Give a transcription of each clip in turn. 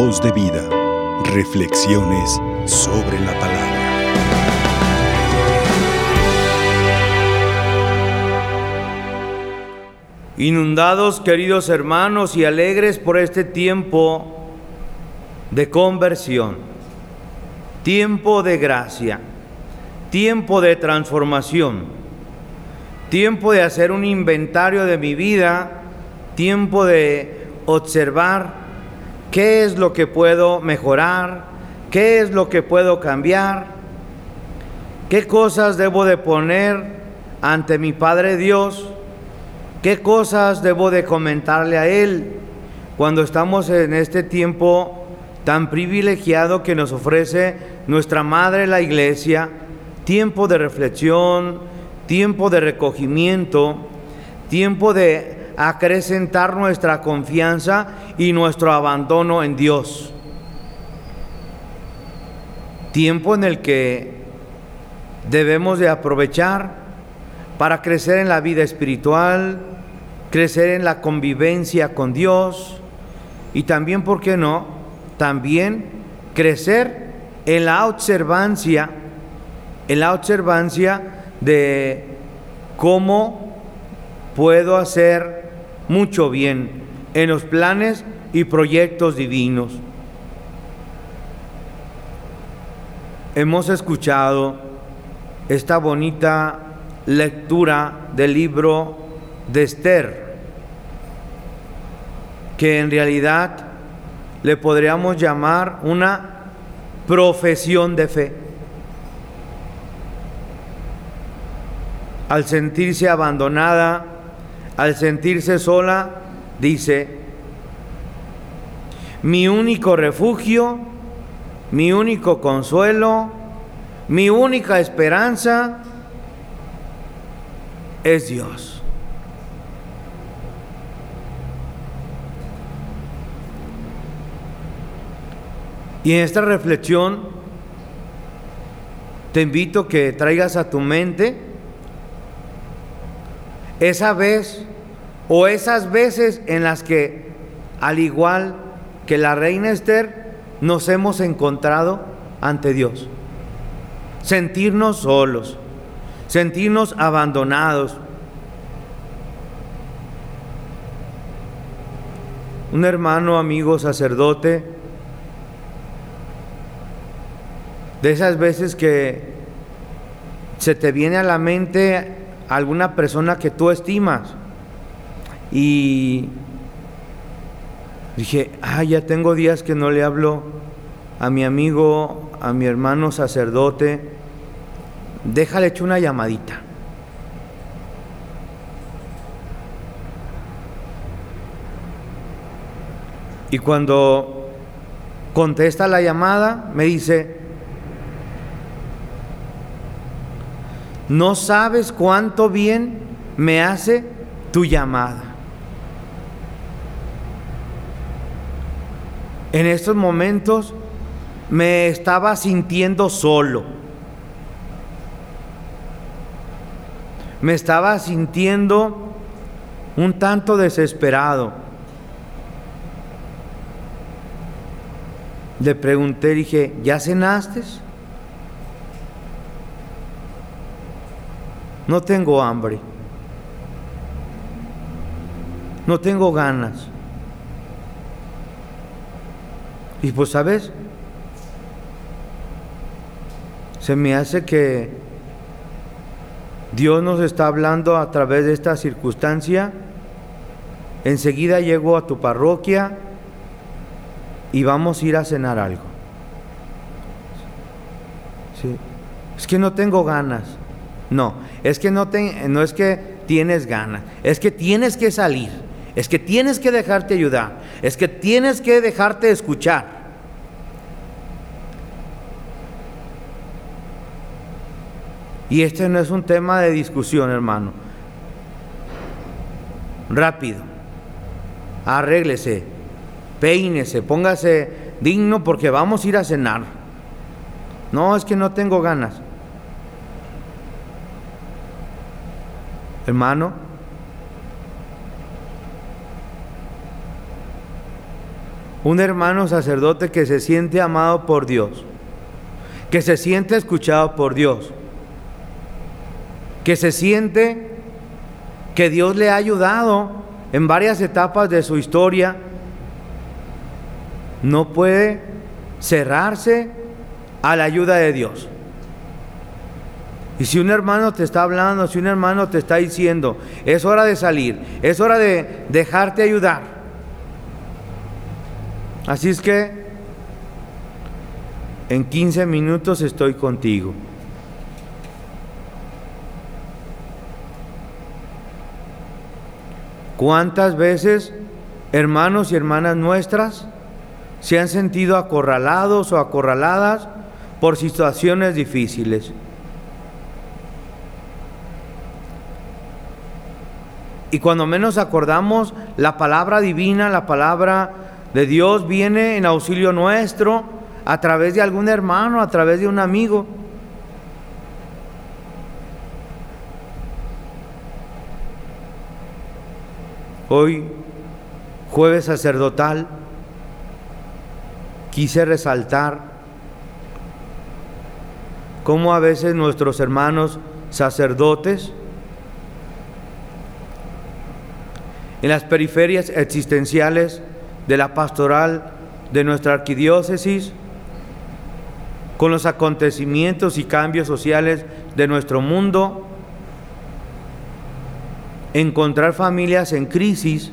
Voz de vida. Reflexiones sobre la palabra. Inundados, queridos hermanos, y alegres por este tiempo de conversión, tiempo de gracia, tiempo de transformación, tiempo de hacer un inventario de mi vida, tiempo de observar qué es lo que puedo mejorar, qué es lo que puedo cambiar, qué cosas debo de poner ante mi Padre Dios, qué cosas debo de comentarle a Él cuando estamos en este tiempo tan privilegiado que nos ofrece nuestra Madre la Iglesia, tiempo de reflexión, tiempo de recogimiento, tiempo de acrecentar nuestra confianza y nuestro abandono en Dios. Tiempo en el que debemos de aprovechar para crecer en la vida espiritual, crecer en la convivencia con Dios y también, ¿por qué no? También crecer en la observancia, en la observancia de cómo puedo hacer mucho bien en los planes y proyectos divinos. Hemos escuchado esta bonita lectura del libro de Esther, que en realidad le podríamos llamar una profesión de fe. Al sentirse abandonada, al sentirse sola, dice, mi único refugio, mi único consuelo, mi única esperanza es Dios. Y en esta reflexión te invito que traigas a tu mente esa vez o esas veces en las que, al igual que la reina Esther, nos hemos encontrado ante Dios. Sentirnos solos, sentirnos abandonados. Un hermano, amigo, sacerdote, de esas veces que se te viene a la mente alguna persona que tú estimas. Y dije, ah, ya tengo días que no le hablo a mi amigo, a mi hermano sacerdote, déjale echar una llamadita. Y cuando contesta la llamada, me dice, No sabes cuánto bien me hace tu llamada. En estos momentos me estaba sintiendo solo. Me estaba sintiendo un tanto desesperado. Le pregunté, dije, ¿ya cenaste? No tengo hambre. No tengo ganas. Y pues, ¿sabes? Se me hace que Dios nos está hablando a través de esta circunstancia. Enseguida llego a tu parroquia y vamos a ir a cenar algo. Sí. Es que no tengo ganas. No, es que no, te, no es que tienes ganas, es que tienes que salir, es que tienes que dejarte ayudar, es que tienes que dejarte escuchar. Y este no es un tema de discusión, hermano. Rápido, arréglese, peínese, póngase digno porque vamos a ir a cenar. No, es que no tengo ganas. Hermano, un hermano sacerdote que se siente amado por Dios, que se siente escuchado por Dios, que se siente que Dios le ha ayudado en varias etapas de su historia, no puede cerrarse a la ayuda de Dios. Y si un hermano te está hablando, si un hermano te está diciendo, es hora de salir, es hora de dejarte ayudar. Así es que en 15 minutos estoy contigo. ¿Cuántas veces hermanos y hermanas nuestras se han sentido acorralados o acorraladas por situaciones difíciles? Y cuando menos acordamos, la palabra divina, la palabra de Dios viene en auxilio nuestro a través de algún hermano, a través de un amigo. Hoy, jueves sacerdotal, quise resaltar cómo a veces nuestros hermanos sacerdotes en las periferias existenciales de la pastoral de nuestra arquidiócesis, con los acontecimientos y cambios sociales de nuestro mundo, encontrar familias en crisis,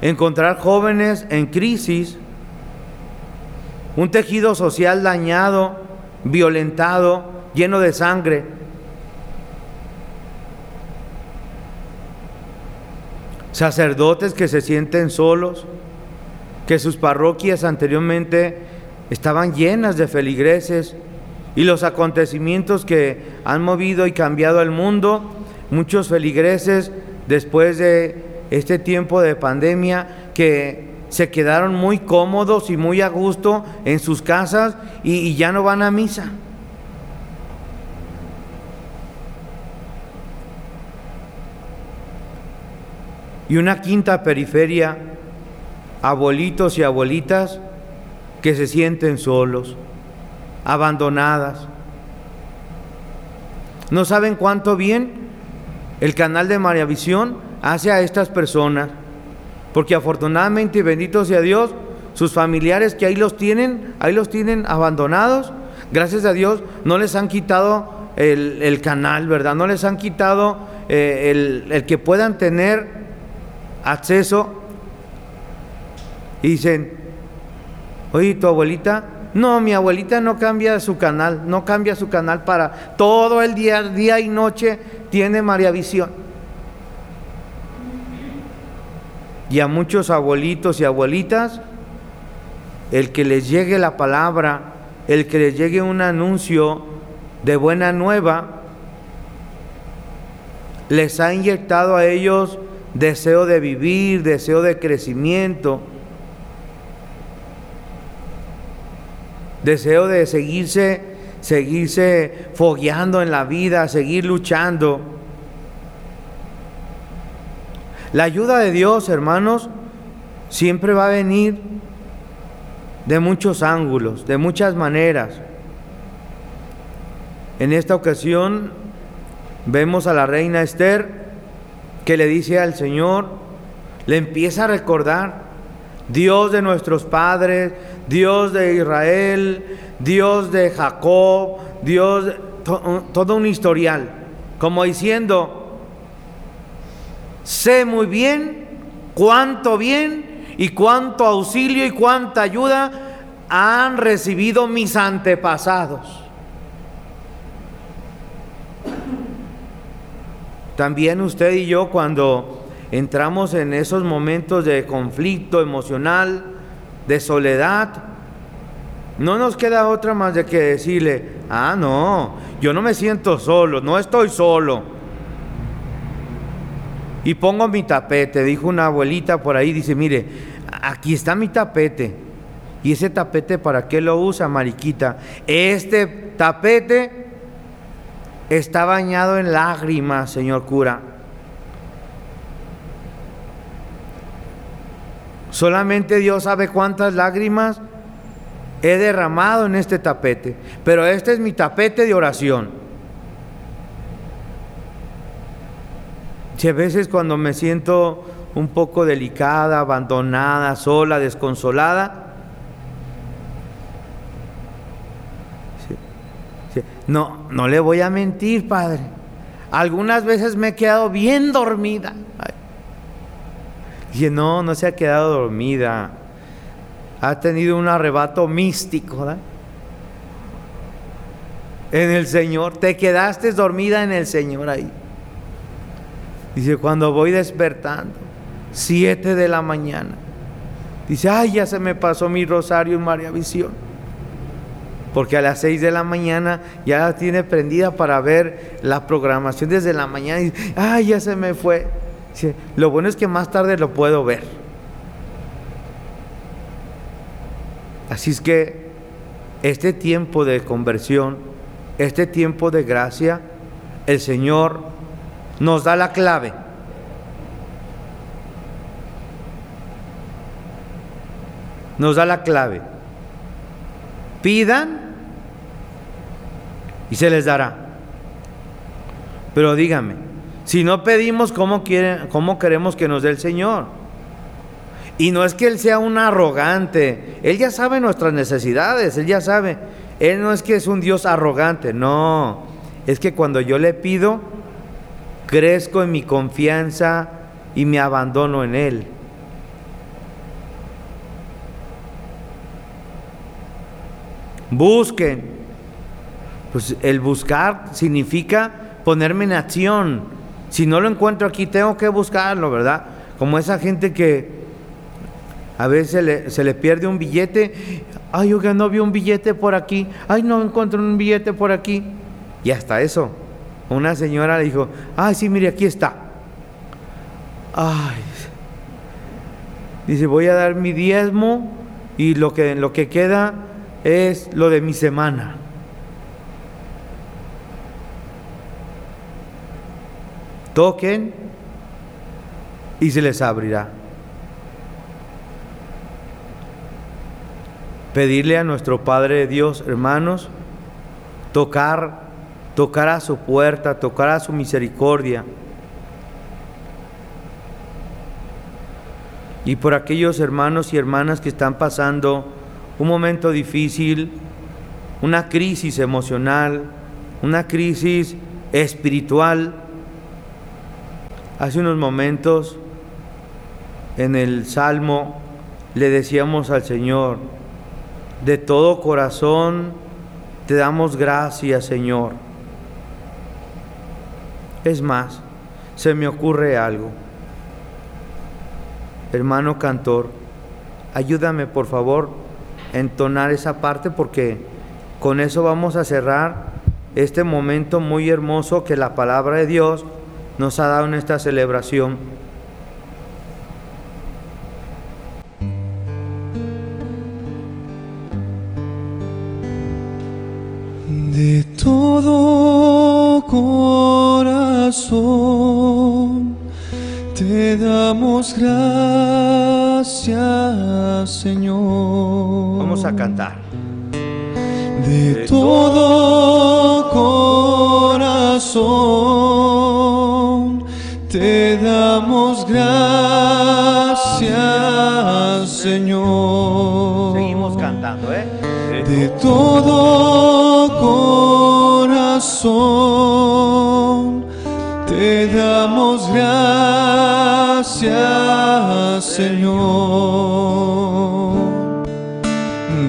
encontrar jóvenes en crisis, un tejido social dañado, violentado, lleno de sangre. Sacerdotes que se sienten solos, que sus parroquias anteriormente estaban llenas de feligreses y los acontecimientos que han movido y cambiado el mundo, muchos feligreses después de este tiempo de pandemia que se quedaron muy cómodos y muy a gusto en sus casas y, y ya no van a misa. Y una quinta periferia, abuelitos y abuelitas que se sienten solos, abandonadas. No saben cuánto bien el canal de María Visión hace a estas personas, porque afortunadamente y bendito sea Dios, sus familiares que ahí los tienen, ahí los tienen abandonados, gracias a Dios no les han quitado el, canal, ¿verdad? No les han quitado eh, el, el que puedan tener acceso y dicen, oye, ¿tu abuelita? No, mi abuelita no cambia su canal, no cambia su canal para todo el día, día y noche tiene María Visión. Y a muchos abuelitos y abuelitas, el que les llegue la palabra, el que les llegue un anuncio de buena nueva, les ha inyectado a ellos deseo de vivir, deseo de crecimiento, deseo de seguirse, seguirse fogueando en la vida, seguir luchando. La ayuda de Dios, hermanos, siempre va a venir de muchos ángulos, de muchas maneras. En esta ocasión vemos a la reina Esther que le dice al Señor, le empieza a recordar, Dios de nuestros padres, Dios de Israel, Dios de Jacob, Dios, todo un historial, como diciendo, sé muy bien cuánto bien y cuánto auxilio y cuánta ayuda han recibido mis antepasados. También usted y yo cuando entramos en esos momentos de conflicto emocional, de soledad, no nos queda otra más de que decirle, ah, no, yo no me siento solo, no estoy solo. Y pongo mi tapete, dijo una abuelita por ahí, dice, mire, aquí está mi tapete. ¿Y ese tapete para qué lo usa, Mariquita? Este tapete está bañado en lágrimas, señor cura. Solamente Dios sabe cuántas lágrimas he derramado en este tapete, pero este es mi tapete de oración. Si a veces cuando me siento un poco delicada, abandonada, sola, desconsolada, no, no le voy a mentir, Padre. Algunas veces me he quedado bien dormida. Y no, no se ha quedado dormida. Ha tenido un arrebato místico. ¿verdad? En el Señor. Te quedaste dormida en el Señor ahí. Dice, cuando voy despertando, siete de la mañana. Dice, ay, ya se me pasó mi rosario en María Visión. Porque a las seis de la mañana ya la tiene prendida para ver la programación desde la mañana. Y ay, ya se me fue. lo bueno es que más tarde lo puedo ver. Así es que este tiempo de conversión, este tiempo de gracia, el Señor nos da la clave. Nos da la clave. Pidan y se les dará. Pero dígame, si no pedimos, ¿cómo, quieren, ¿cómo queremos que nos dé el Señor? Y no es que Él sea un arrogante, Él ya sabe nuestras necesidades, Él ya sabe. Él no es que es un Dios arrogante, no. Es que cuando yo le pido, crezco en mi confianza y me abandono en Él. Busquen. Pues el buscar significa ponerme en acción. Si no lo encuentro aquí, tengo que buscarlo, ¿verdad? Como esa gente que a veces se le pierde un billete. Ay, oiga, no vi un billete por aquí. Ay, no encuentro un billete por aquí. Y hasta eso. Una señora le dijo, ay, sí, mire, aquí está. Ay. Dice, voy a dar mi diezmo y lo que, lo que queda es lo de mi semana. Toquen y se les abrirá. Pedirle a nuestro Padre Dios, hermanos, tocar, tocar a su puerta, tocar a su misericordia. Y por aquellos hermanos y hermanas que están pasando un momento difícil, una crisis emocional, una crisis espiritual. Hace unos momentos en el Salmo le decíamos al Señor, de todo corazón te damos gracias, Señor. Es más, se me ocurre algo. Hermano cantor, ayúdame por favor entonar esa parte porque con eso vamos a cerrar este momento muy hermoso que la palabra de Dios nos ha dado en esta celebración. De todo corazón te damos gracias, Señor. Vamos a cantar. De, todo corazón te damos gracias, Señor. Seguimos cantando, ¿eh? De todo corazón te damos gracias, Señor.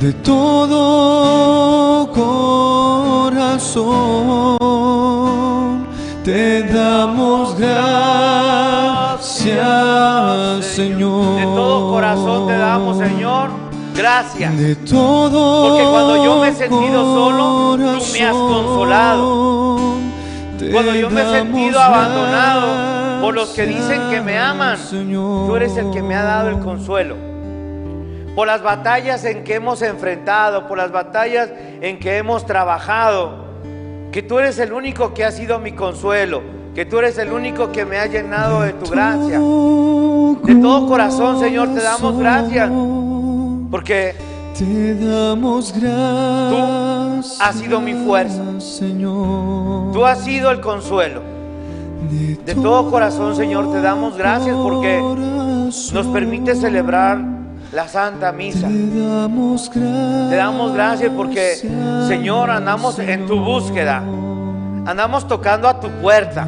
De todo corazón gracias, Señor. De todo corazón te damos, Señor. Gracias. De todo Porque cuando yo me he sentido solo, tú me has consolado. Cuando yo me he sentido abandonado por los que dicen que me aman, tú eres el que me ha dado el consuelo. Por las batallas en que hemos enfrentado, por las batallas en que hemos trabajado, que tú eres el único que ha sido mi consuelo. Que tú eres el único que me ha llenado de tu gracia. De todo corazón, Señor, te damos gracias. Porque te damos gracias. Tú has sido mi fuerza. Señor. tú has sido el consuelo. De todo corazón, Señor, te damos gracias porque nos permite celebrar la Santa Misa. Te damos gracias. Te damos gracias porque, Señor, andamos en tu búsqueda. Andamos tocando a tu puerta.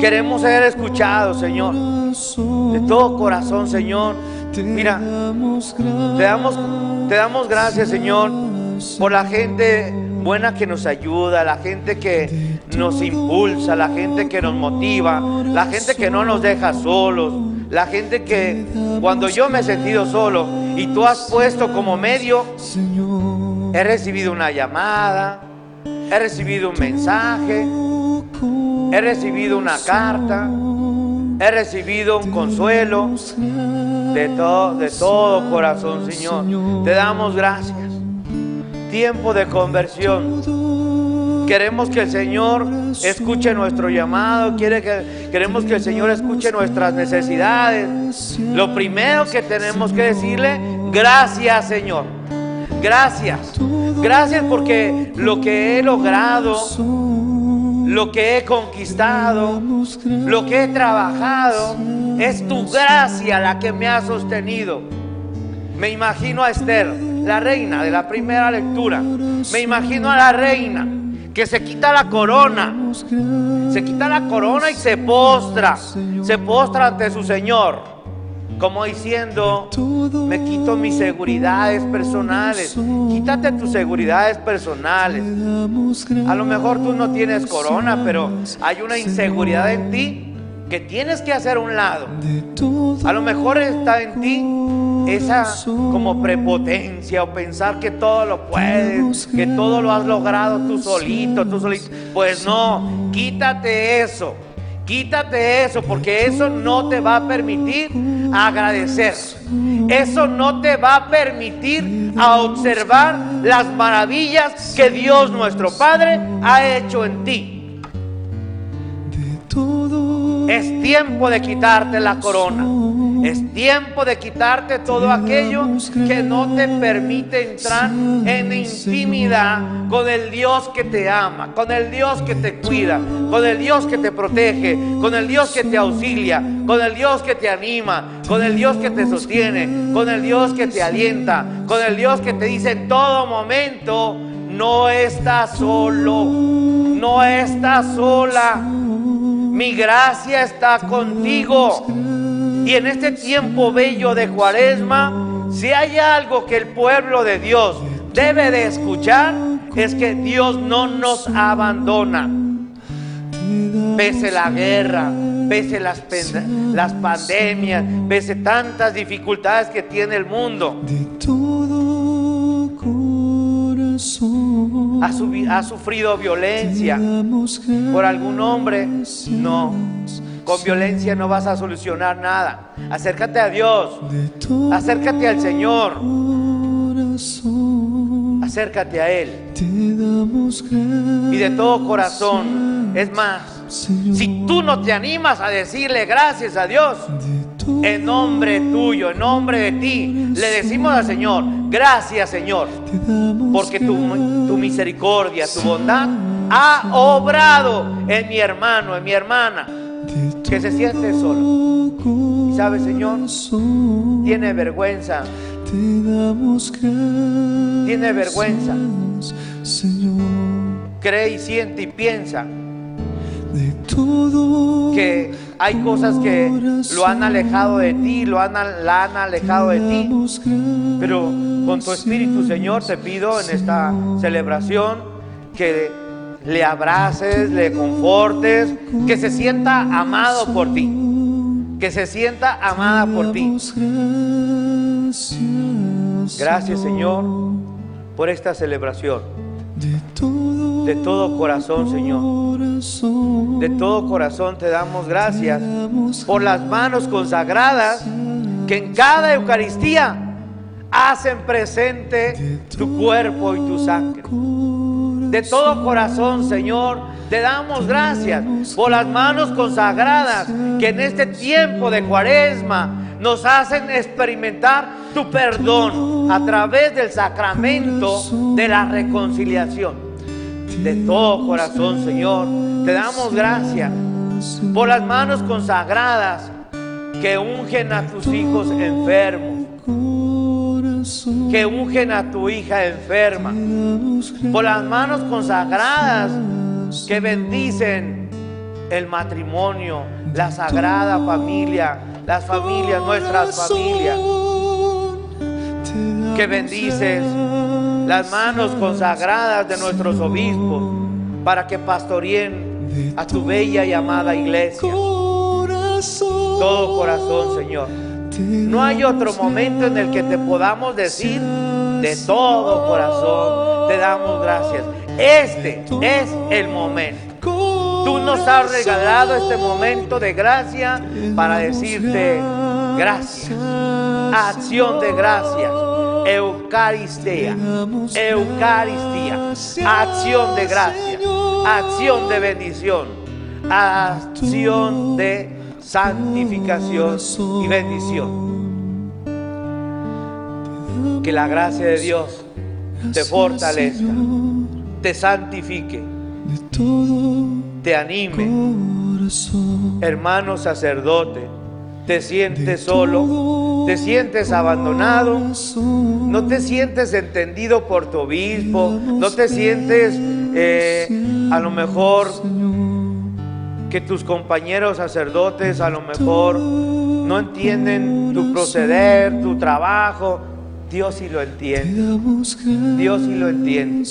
Queremos ser escuchados, Señor. De todo corazón, Señor. Mira, te damos, te damos gracias, Señor, por la gente buena que nos ayuda, la gente que nos impulsa, la gente que nos motiva, la gente que no nos deja solos, la gente que cuando yo me he sentido solo y tú has puesto como medio, he recibido una llamada, he recibido un mensaje, he recibido una carta, he recibido un consuelo de todo, de todo corazón, Señor. Te damos gracias. Tiempo de conversión. Queremos que el Señor escuche nuestro llamado, quiere que, queremos que el Señor escuche nuestras necesidades. Lo primero que tenemos que decirle, gracias Señor, gracias. Gracias porque lo que he logrado, lo que he conquistado, lo que he trabajado, es tu gracia la que me ha sostenido. Me imagino a Esther, la reina de la primera lectura. Me imagino a la reina que se quita la corona. Se quita la corona y se postra. Se postra ante su Señor. Como diciendo, me quito mis seguridades personales. Quítate tus seguridades personales. A lo mejor tú no tienes corona, pero hay una inseguridad en ti que tienes que hacer un lado. A lo mejor está en ti esa como prepotencia o pensar que todo lo puedes, que todo lo has logrado tú solito, tú solito. Pues no, quítate eso. Quítate eso porque eso no te va a permitir agradecer. Eso no te va a permitir a observar las maravillas que Dios nuestro Padre ha hecho en ti. Es tiempo de quitarte la corona. Es tiempo de quitarte todo aquello que no te permite entrar en intimidad con el Dios que te ama, con el Dios que te cuida, con el Dios que te protege, con el Dios que te auxilia, con el Dios que te anima, con el Dios que te sostiene, con el Dios que te alienta, con el Dios que te dice en todo momento, no estás solo, no estás sola. Mi gracia está contigo. Y en este tiempo bello de cuaresma, si hay algo que el pueblo de Dios debe de escuchar, es que Dios no nos abandona. Pese la guerra, pese las, las pandemias, pese tantas dificultades que tiene el mundo. Ha, ha, sufrido violencia por algún hombre. No, con violencia no vas a solucionar nada. Acércate a Dios. Acércate al Señor. Acércate a Él. Y de todo corazón. Es más, si tú no te animas a decirle gracias a Dios, en nombre tuyo, en nombre de ti, le decimos al Señor, gracias Señor, porque tu, tu, misericordia, tu bondad ha obrado en mi hermano, en mi hermana, que se siente solo. Y sabe Señor, tiene vergüenza. Tiene vergüenza. Cree y siente y piensa que hay cosas que lo han alejado de ti, lo han, la han alejado de ti. Pero con tu Espíritu, Señor, te pido en esta celebración que le abraces, le confortes, que se sienta amado por ti, que se sienta amada por ti. Gracias, Señor, por esta celebración. De todo corazón, Señor. De todo corazón te damos gracias por las manos consagradas que en cada Eucaristía hacen presente tu cuerpo y tu sangre. De todo corazón, Señor, te damos gracias por las manos consagradas que en este tiempo de cuaresma nos hacen experimentar tu perdón a través del sacramento de la reconciliación. De todo corazón, Señor, te damos gracias por las manos consagradas que ungen a tus hijos enfermos, que ungen a tu hija enferma, por las manos consagradas que bendicen el matrimonio, la sagrada familia, las familias, nuestras familias, que bendices las manos consagradas de nuestros obispos para que pastoreen a tu bella y amada iglesia. Todo corazón, Señor. No hay otro momento en el que te podamos decir de todo corazón, te damos gracias. Este es el momento. Tú nos has regalado este momento de gracia para decirte gracias. Acción de gracias. Eucaristía. Eucaristía. Acción de gracia. Acción de bendición. Acción de santificación y bendición. Que la gracia de Dios te fortalezca, te santifique, te anime. Hermano sacerdote, te sientes solo, te sientes abandonado, no te sientes entendido por tu obispo, no te sientes eh, a lo mejor que tus compañeros sacerdotes a lo mejor no entienden tu proceder, tu trabajo. Dios sí lo entiende. Dios sí lo entiende.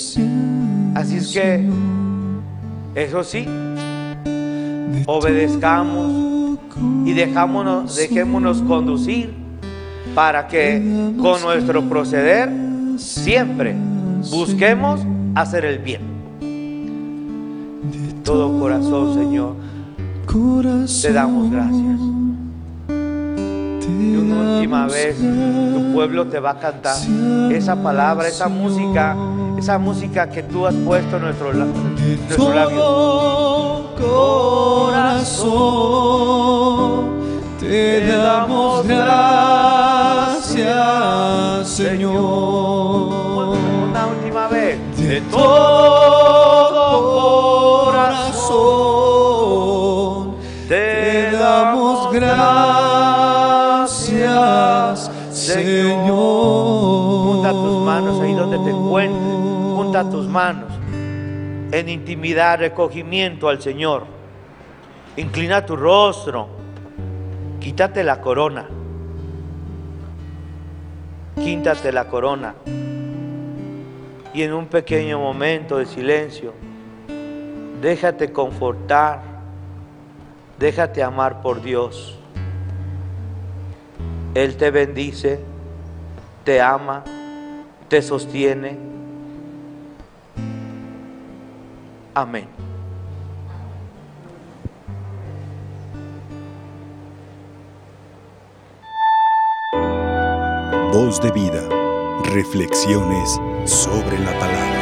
Así es que, eso sí, obedezcamos y dejémonos conducir para que con nuestro proceder siempre busquemos hacer el bien. De todo corazón, Señor, te damos gracias. Y una última vez tu pueblo te va a cantar esa palabra, esa música, esa música que tú has puesto en nuestro, nuestro labio. corazón te damos gracias, Señor. Una última vez. De todo Junta tus manos en intimidad, recogimiento al Señor. Inclina tu rostro. Quítate la corona. Quítate la corona. Y en un pequeño momento de silencio, déjate confortar. Déjate amar por Dios. Él te bendice, te ama, te sostiene. Amén. Voz de vida. Reflexiones sobre la palabra.